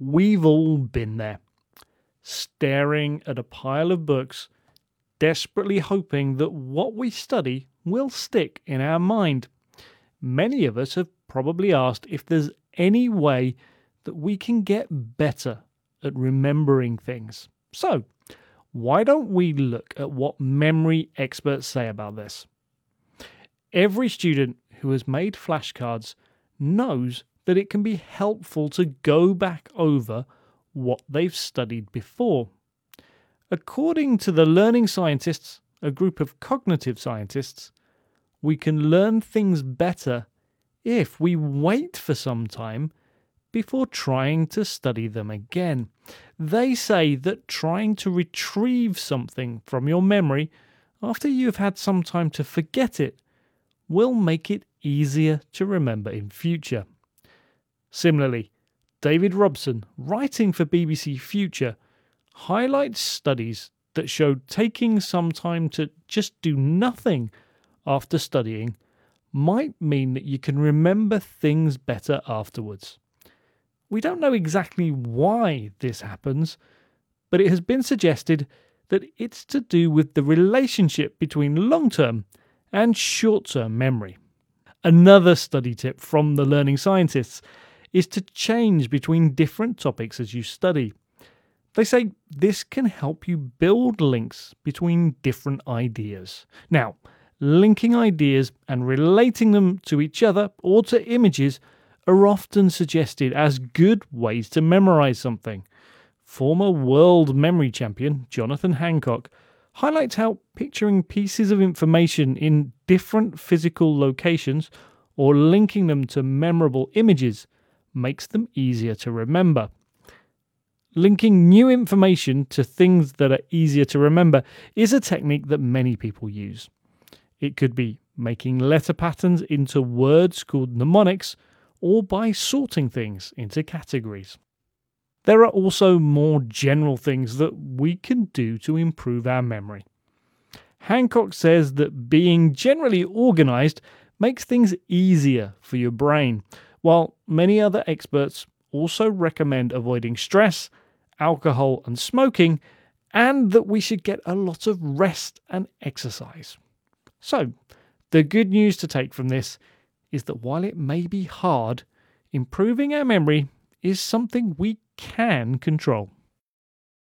We've all been there, staring at a pile of books, desperately hoping that what we study will stick in our mind. Many of us have probably asked if there's any way that we can get better at remembering things. So, why don't we look at what memory experts say about this? Every student who has made flashcards knows that it can be helpful to go back over what they've studied before. According to the learning scientists, a group of cognitive scientists, we can learn things better if we wait for some time before trying to study them again. They say that trying to retrieve something from your memory after you've had some time to forget it will make it easier to remember in future. Similarly, David Robson, writing for BBC Future, highlights studies that showed taking some time to just do nothing after studying might mean that you can remember things better afterwards. We don't know exactly why this happens, but it has been suggested that it's to do with the relationship between long term and short term memory. Another study tip from the learning scientists is to change between different topics as you study. They say this can help you build links between different ideas. Now, linking ideas and relating them to each other or to images are often suggested as good ways to memorize something. Former world memory champion Jonathan Hancock highlights how picturing pieces of information in different physical locations or linking them to memorable images makes them easier to remember. Linking new information to things that are easier to remember is a technique that many people use. It could be making letter patterns into words called mnemonics or by sorting things into categories. There are also more general things that we can do to improve our memory. Hancock says that being generally organized makes things easier for your brain, while many other experts also recommend avoiding stress, alcohol, and smoking, and that we should get a lot of rest and exercise. So, the good news to take from this is that while it may be hard, improving our memory is something we can control.